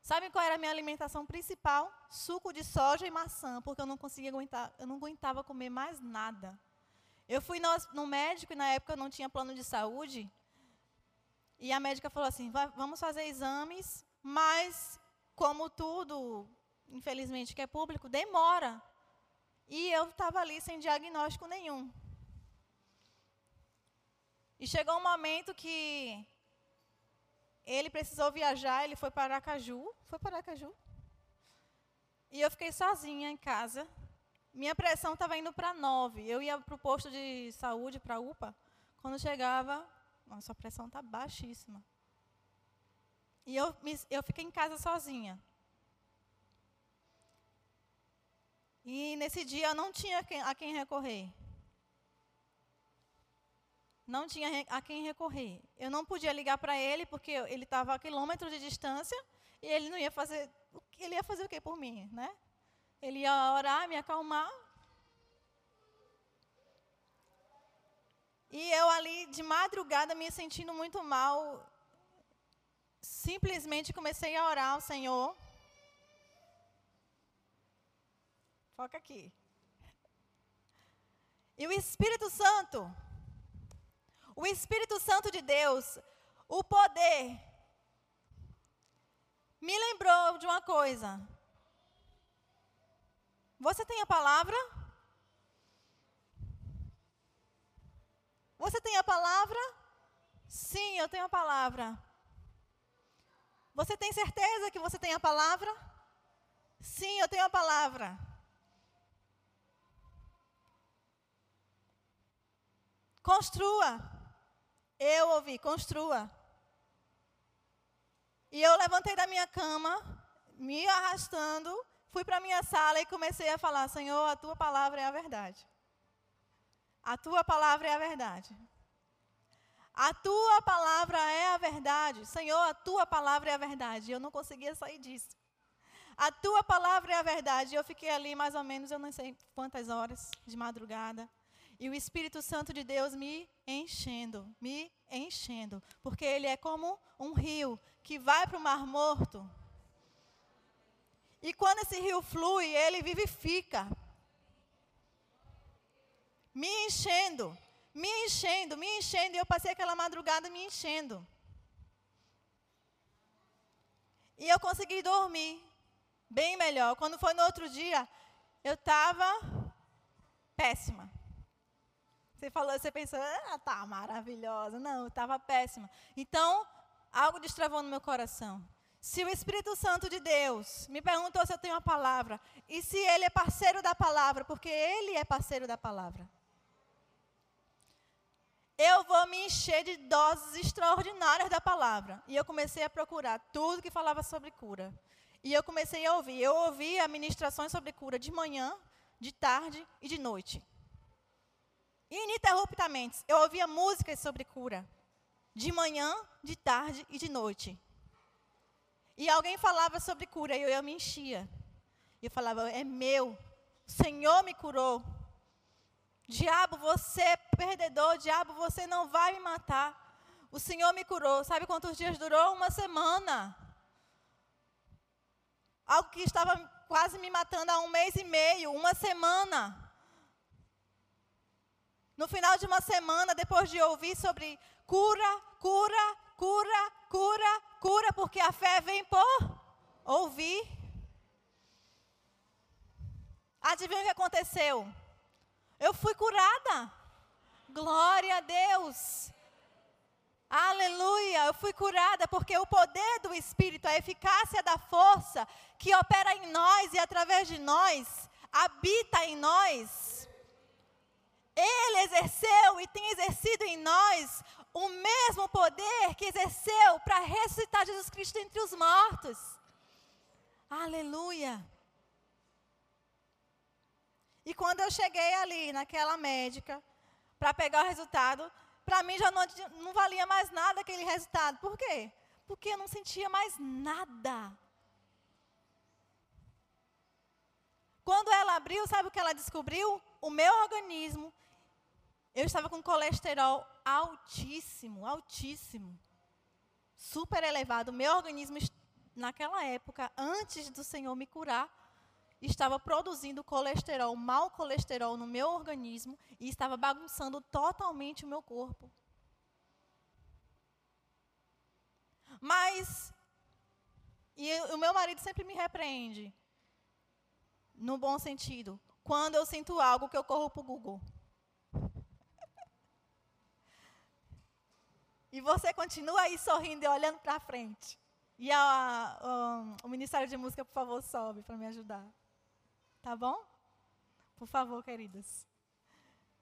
Speaker 1: Sabe qual era a minha alimentação principal? Suco de soja e maçã, porque eu não conseguia aguentar, eu não aguentava comer mais nada. Eu fui no, no médico e na época eu não tinha plano de saúde. E a médica falou assim: vamos fazer exames, mas como tudo, infelizmente, que é público, demora. E eu estava ali sem diagnóstico nenhum. E chegou um momento que ele precisou viajar, ele foi para Aracaju. Foi para Aracaju? E eu fiquei sozinha em casa. Minha pressão estava indo para 9. Eu ia para o posto de saúde, para a UPA. Quando chegava, nossa, a pressão está baixíssima. E eu, eu fiquei em casa sozinha. E nesse dia eu não tinha a quem recorrer. Não tinha a quem recorrer. Eu não podia ligar para ele porque ele estava a quilômetros de distância e ele não ia fazer. Ele ia fazer o quê por mim, né? Ele ia orar, me acalmar. E eu ali de madrugada me sentindo muito mal, simplesmente comecei a orar ao Senhor. Foca aqui. E o Espírito Santo o Espírito Santo de Deus, o poder, me lembrou de uma coisa. Você tem a palavra? Você tem a palavra? Sim, eu tenho a palavra. Você tem certeza que você tem a palavra? Sim, eu tenho a palavra. Construa. Eu ouvi, construa. E eu levantei da minha cama, me arrastando, fui para a minha sala e comecei a falar: Senhor, a tua palavra é a verdade. A tua palavra é a verdade. A tua palavra é a verdade. Senhor, a tua palavra é a verdade. Eu não conseguia sair disso. A tua palavra é a verdade. Eu fiquei ali mais ou menos, eu não sei quantas horas de madrugada. E o Espírito Santo de Deus me enchendo, me enchendo. Porque ele é como um rio que vai para o Mar Morto. E quando esse rio flui, ele vivifica. Me enchendo, me enchendo, me enchendo. E eu passei aquela madrugada me enchendo. E eu consegui dormir bem melhor. Quando foi no outro dia, eu estava péssima. Você falou, você pensou, ah, tá maravilhosa. Não, eu estava péssima. Então, algo destravou no meu coração. Se o Espírito Santo de Deus me perguntou se eu tenho a palavra, e se ele é parceiro da palavra, porque ele é parceiro da palavra, eu vou me encher de doses extraordinárias da palavra. E eu comecei a procurar tudo que falava sobre cura. E eu comecei a ouvir. Eu ouvi ministrações sobre cura de manhã, de tarde e de noite. Ininterruptamente. Eu ouvia músicas sobre cura. De manhã, de tarde e de noite. E alguém falava sobre cura e eu, eu me enchia. E eu falava, é meu. O Senhor me curou. Diabo, você é perdedor. Diabo, você não vai me matar. O Senhor me curou. Sabe quantos dias durou? Uma semana. Algo que estava quase me matando há um mês e meio, uma semana. No final de uma semana, depois de ouvir sobre cura, cura, cura, cura, cura, porque a fé vem por ouvir. Adivinha o que aconteceu? Eu fui curada. Glória a Deus. Aleluia, eu fui curada porque o poder do Espírito, a eficácia da força que opera em nós e através de nós, habita em nós. Ele exerceu e tem exercido em nós o mesmo poder que exerceu para ressuscitar Jesus Cristo entre os mortos. Aleluia. E quando eu cheguei ali naquela médica para pegar o resultado, para mim já não, não valia mais nada aquele resultado. Por quê? Porque eu não sentia mais nada. Quando ela abriu, sabe o que ela descobriu? O meu organismo, eu estava com colesterol altíssimo, altíssimo. Super elevado. O meu organismo, naquela época, antes do Senhor me curar, estava produzindo colesterol, mau colesterol no meu organismo e estava bagunçando totalmente o meu corpo. Mas, e o meu marido sempre me repreende, no bom sentido, quando eu sinto algo que eu corro para o Google. E você continua aí sorrindo e olhando para frente. E a, a, o Ministério de Música, por favor, sobe para me ajudar. Tá bom? Por favor, queridas.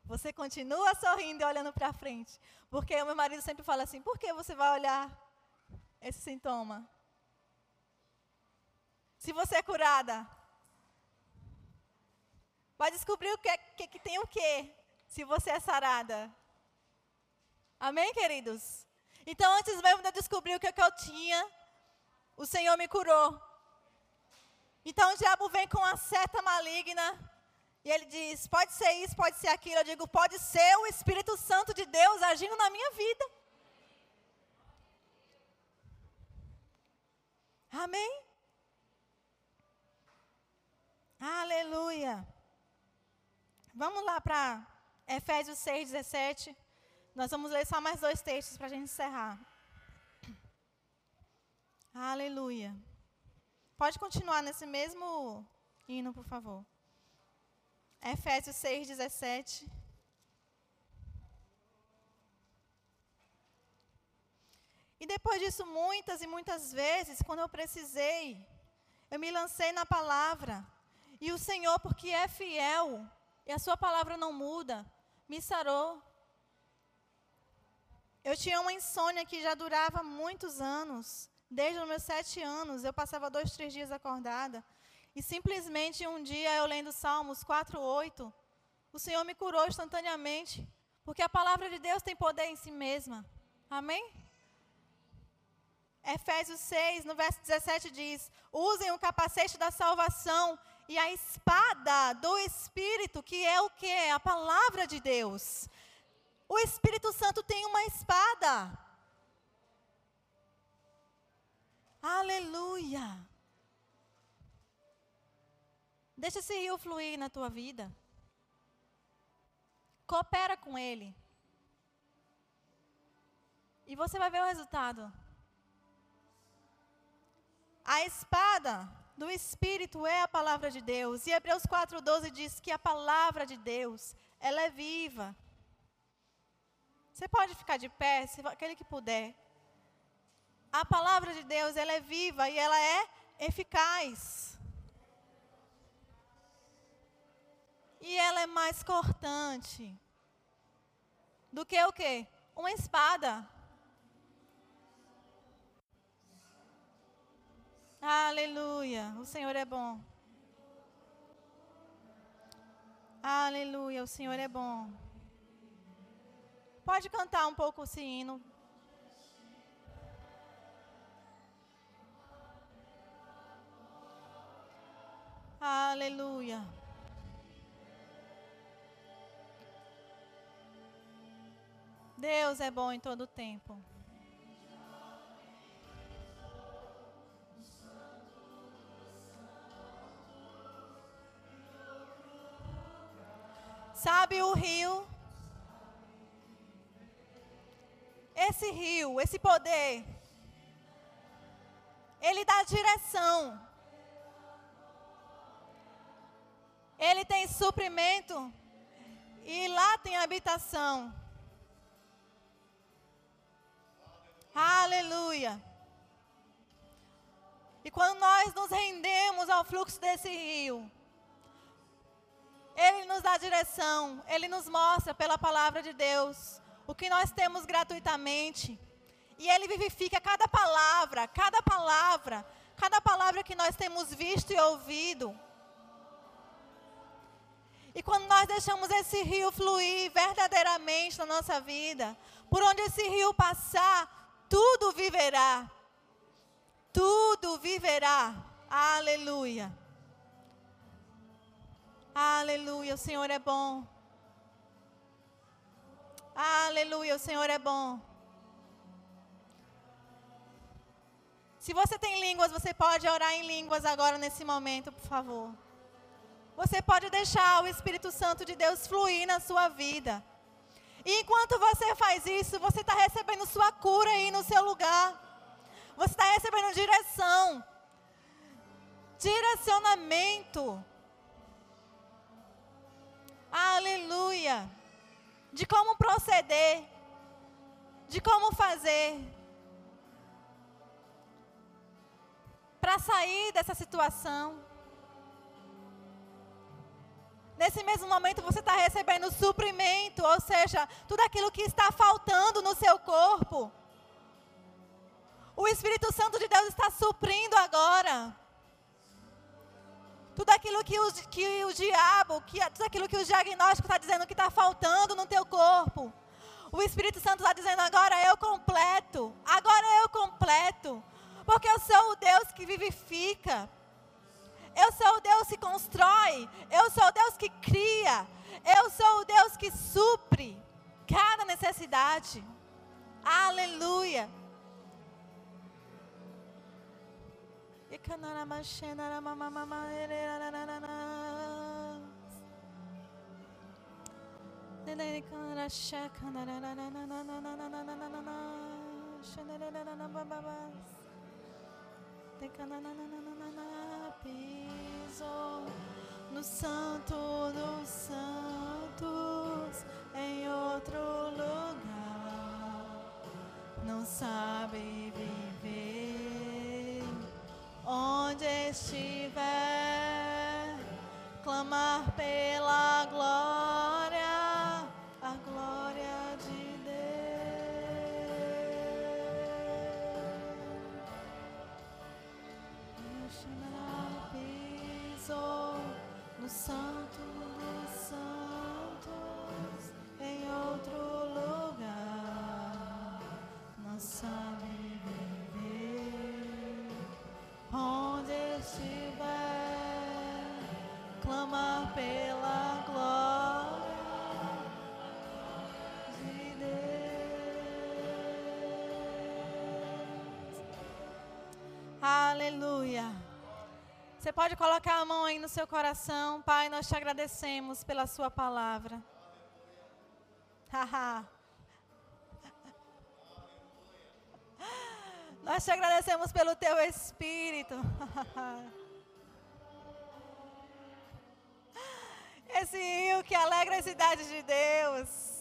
Speaker 1: Você continua sorrindo e olhando para frente. Porque o meu marido sempre fala assim: por que você vai olhar esse sintoma? Se você é curada, vai descobrir o que, que, que tem o quê? Se você é sarada. Amém, queridos? Então, antes mesmo de eu descobrir o que, que eu tinha, o Senhor me curou. Então o diabo vem com uma seta maligna e ele diz: pode ser isso, pode ser aquilo. Eu digo: pode ser o Espírito Santo de Deus agindo na minha vida. Amém? Aleluia. Vamos lá para Efésios 6, 17. Nós vamos ler só mais dois textos para a gente encerrar. Aleluia. Pode continuar nesse mesmo hino, por favor. Efésios 6, 17. E depois disso, muitas e muitas vezes, quando eu precisei, eu me lancei na palavra. E o Senhor, porque é fiel, e a sua palavra não muda, me sarou. Eu tinha uma insônia que já durava muitos anos. Desde os meus sete anos, eu passava dois, três dias acordada. E simplesmente um dia, eu lendo Salmos 4, 8, o Senhor me curou instantaneamente. Porque a palavra de Deus tem poder em si mesma. Amém? Efésios 6, no verso 17 diz: Usem o capacete da salvação e a espada do Espírito, que é o que? A palavra de Deus. O Espírito Santo tem uma espada. Aleluia. Deixa esse rio fluir na tua vida. Coopera com ele. E você vai ver o resultado. A espada do Espírito é a palavra de Deus. E Hebreus 4,12 diz que a palavra de Deus, ela é viva. Você pode ficar de pé, se aquele que puder. A palavra de Deus, ela é viva e ela é eficaz. E ela é mais cortante do que o quê? Uma espada. Aleluia, o Senhor é bom. Aleluia, o Senhor é bom. Pode cantar um pouco esse hino. Aleluia. Deus é bom em todo tempo. Sabe o rio? Esse rio, esse poder, ele dá direção. Ele tem suprimento e lá tem habitação. Aleluia. E quando nós nos rendemos ao fluxo desse rio, ele nos dá direção, Ele nos mostra pela palavra de Deus o que nós temos gratuitamente. E Ele vivifica cada palavra, cada palavra, cada palavra que nós temos visto e ouvido. E quando nós deixamos esse rio fluir verdadeiramente na nossa vida, por onde esse rio passar, tudo viverá. Tudo viverá. Aleluia. Aleluia, o Senhor é bom. Aleluia, o Senhor é bom. Se você tem línguas, você pode orar em línguas agora nesse momento, por favor. Você pode deixar o Espírito Santo de Deus fluir na sua vida. E enquanto você faz isso, você está recebendo sua cura aí no seu lugar. Você está recebendo direção, direcionamento. Aleluia. De como proceder. De como fazer. Para sair dessa situação. Nesse mesmo momento você está recebendo suprimento, ou seja, tudo aquilo que está faltando no seu corpo. O Espírito Santo de Deus está suprindo agora. Tudo aquilo que o, que o diabo, que, tudo aquilo que o diagnóstico está dizendo que está faltando no teu corpo. O Espírito Santo está dizendo, agora eu completo. Agora eu completo. Porque eu sou o Deus que vivifica. Eu sou o Deus que constrói. Eu sou o Deus que cria. Eu sou o Deus que supre cada necessidade. Aleluia. Piso no santo dos santos em outro lugar, não sabe viver. Onde estiver, clamar pela glória, no santo dos santos, em outro lugar, não sabe viver onde estiver, clamar pela glória de Deus. Aleluia. Você pode colocar a mão aí no seu coração. Pai, nós te agradecemos pela sua palavra. Haha. nós te agradecemos pelo teu espírito. Esse rio que alegra a cidade de Deus.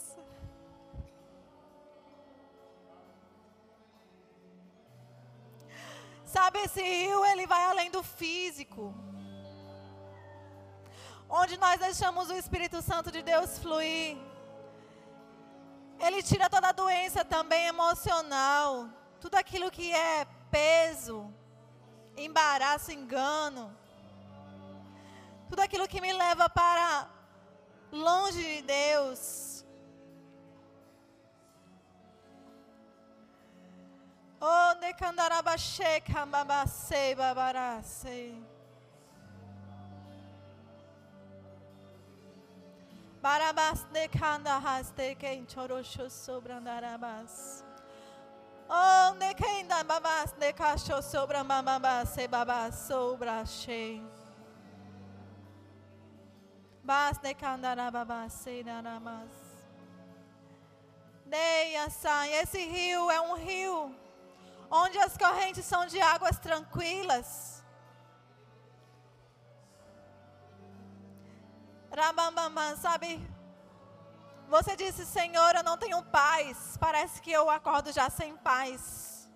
Speaker 1: Sabe, esse rio, ele vai além do físico. Onde nós deixamos o Espírito Santo de Deus fluir. Ele tira toda a doença também emocional. Tudo aquilo que é peso, embaraço, engano. Tudo aquilo que me leva para longe de Deus. Oh, de candarabashe, cambabase, babarase. Barabas de quem chorosho sobrandarabas. Oh, de quem da babas de cacho sobra bababase, babas sobra che. Bas de candarababase, darabas. Deia, sai. Esse rio é um rio onde as correntes são de águas tranquilas. Rabambam, sabe? Você disse, Senhor, eu não tenho paz. Parece que eu acordo já sem paz.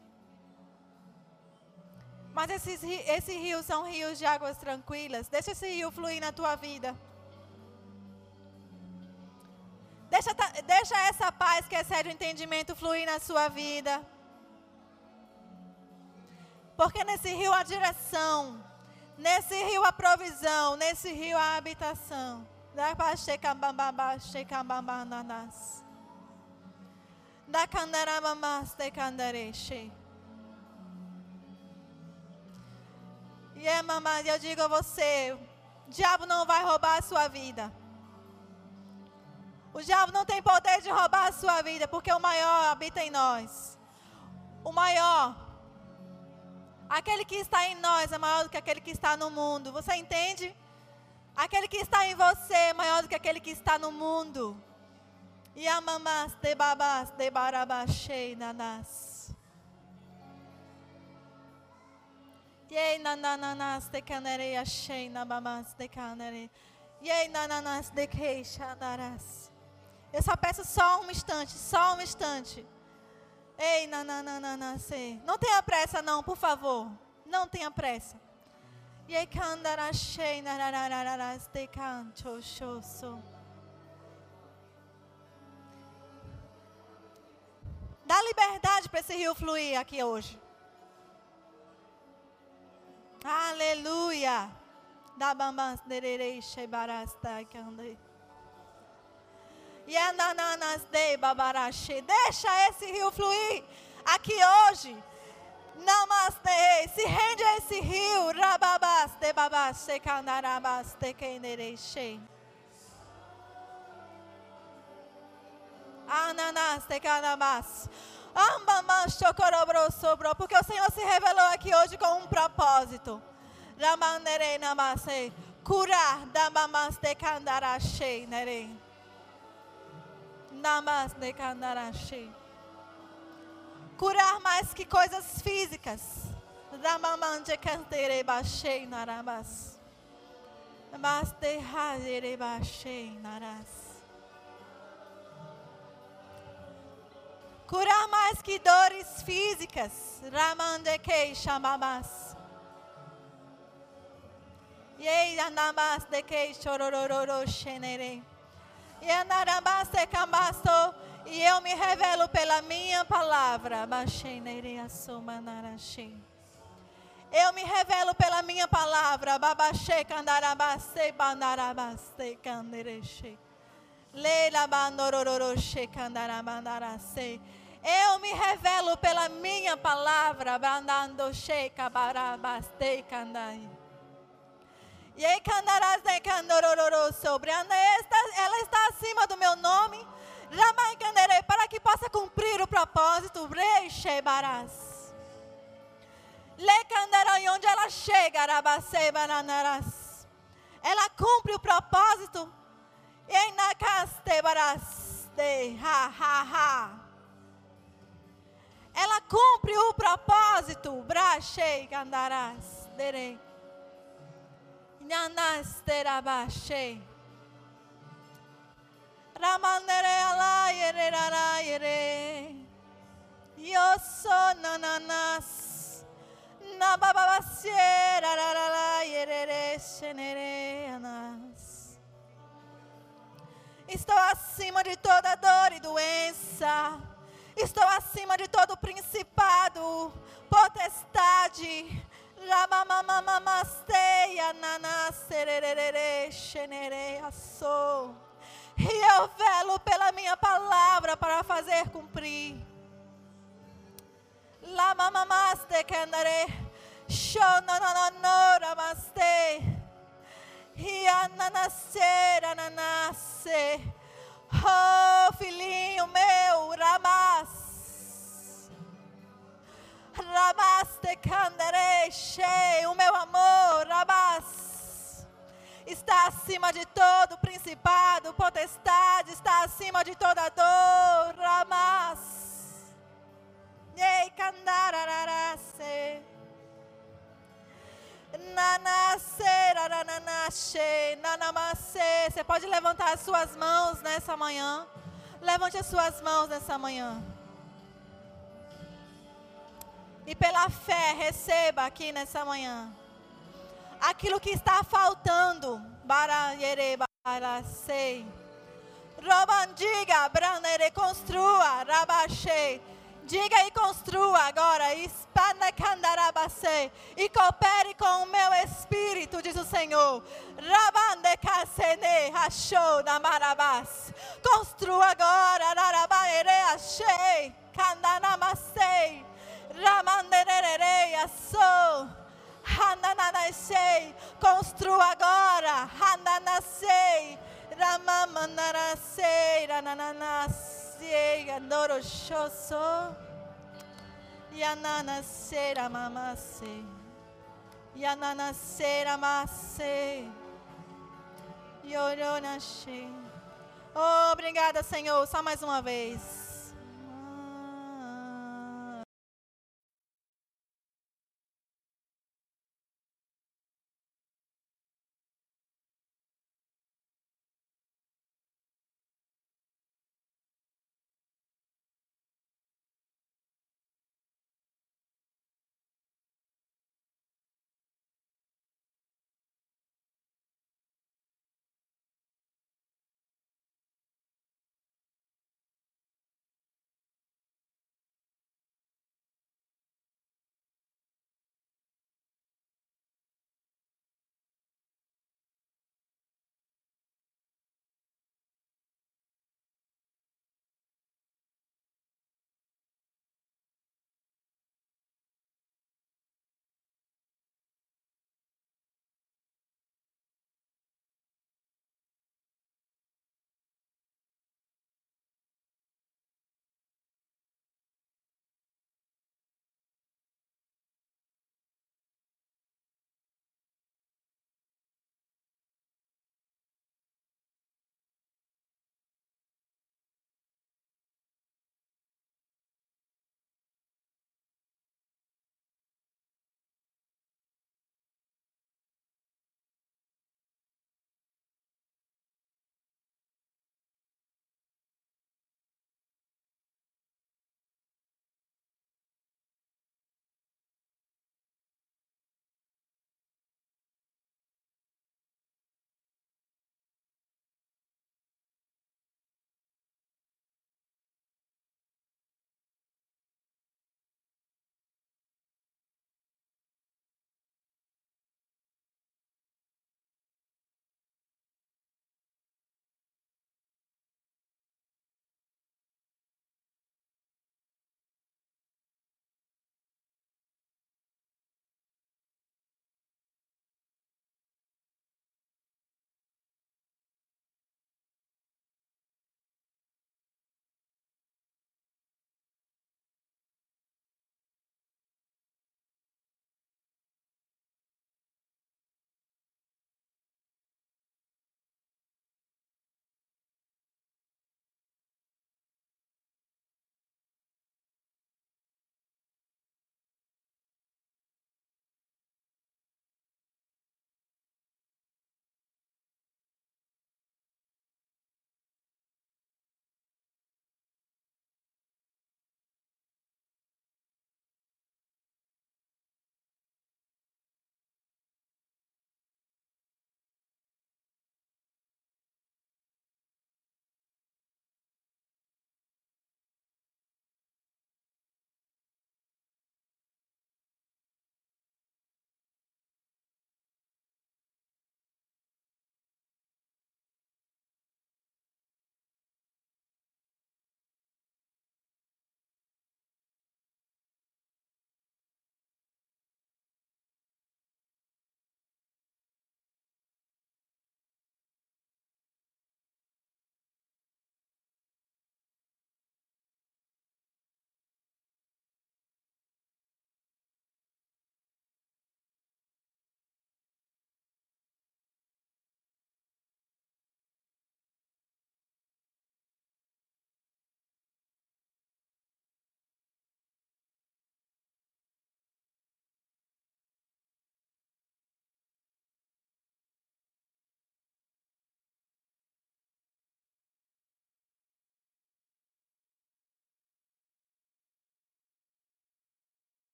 Speaker 1: Mas esses, esse rio são rios de águas tranquilas. Deixa esse rio fluir na tua vida. Deixa, deixa essa paz que excede o entendimento fluir na sua vida. Porque nesse rio há direção, nesse rio há provisão, nesse rio há habitação. Da. E é, mamãe, eu digo a você: o diabo não vai roubar a sua vida. O diabo não tem poder de roubar a sua vida, porque o maior habita em nós. O maior Aquele que está em nós é maior do que aquele que está no mundo. Você entende? Aquele que está em você é maior do que aquele que está no mundo. Yamamas de babas de barabashei nanas. Yei nanananas de canere achei nabamas de canere. Yei nananas de queixa daras. Eu só peço só um instante, só um instante. Ei, nananana, sei. Não tenha pressa não, por favor. Não tenha pressa. Dá liberdade para esse rio fluir aqui hoje. Aleluia. Da bambas dererei shebarasta candei. Deixa esse rio fluir aqui hoje. Namastê. Se rende a esse rio. Rababas de babas sekandarabas de kendereche. Ananas de canabas. Ambamás chocorobro sobrou. Porque o Senhor se revelou aqui hoje com um propósito. Ramanderei namase. Curar da mamás de candarache. Nerei. Curar mais que coisas físicas. Curar mais que dores físicas. Ramande que chamabas. Yei de que chorororo xenere. E eu me revelo pela minha palavra. Eu me revelo pela minha palavra. Babaxe candarabaste bandarabaste candereche. Leila bandorororoche candarabandarace. Eu me revelo pela minha palavra. Bandando checa barabaste candai. E aí candarase candorororo sobre. Ela está acima do meu nome. Jamais canderei para que possa cumprir o propósito. Shebaras. E onde ela chega, ela cumpre o propósito. E na ha ha ha. Ela cumpre o propósito. Brachei candarás, derei. Nanas terabachei. Ramandere ala Estou acima de toda dor e doença. Estou acima de todo principado, potestade. Ramamamamasteia, nanaserere, xenereia, sou. E eu velo pela minha palavra para fazer cumprir. Lamamamaste, candare. Shononononoramaste. Riananase, rananase. Oh, filhinho meu, Ramas. Ramaste candereche, o meu amor, Ramas. Está acima de todo principado, potestade, está acima de toda dor, Ramas. Ei, candarararase. Você pode levantar as suas mãos nessa manhã. Levante as suas mãos nessa manhã. E pela fé, receba aqui nessa manhã. Aquilo que está faltando. Barayere, barasei. Robandiga, branere, construa, rabachei Diga e construa agora. Espana candarabase. E coopere com o meu espírito, diz o Senhor. Rabande casene achou na marabás. Construa agora. Rarabaere achei. Candanamasei. Ramanderere assou. Hanananasei. Construa agora. Hananasei. Ramamanarasei. Ranananasei. Andorochoso. Yanana sera mamase. Yanana sera mase. Yorona Oh, obrigada, Senhor. Só mais uma vez.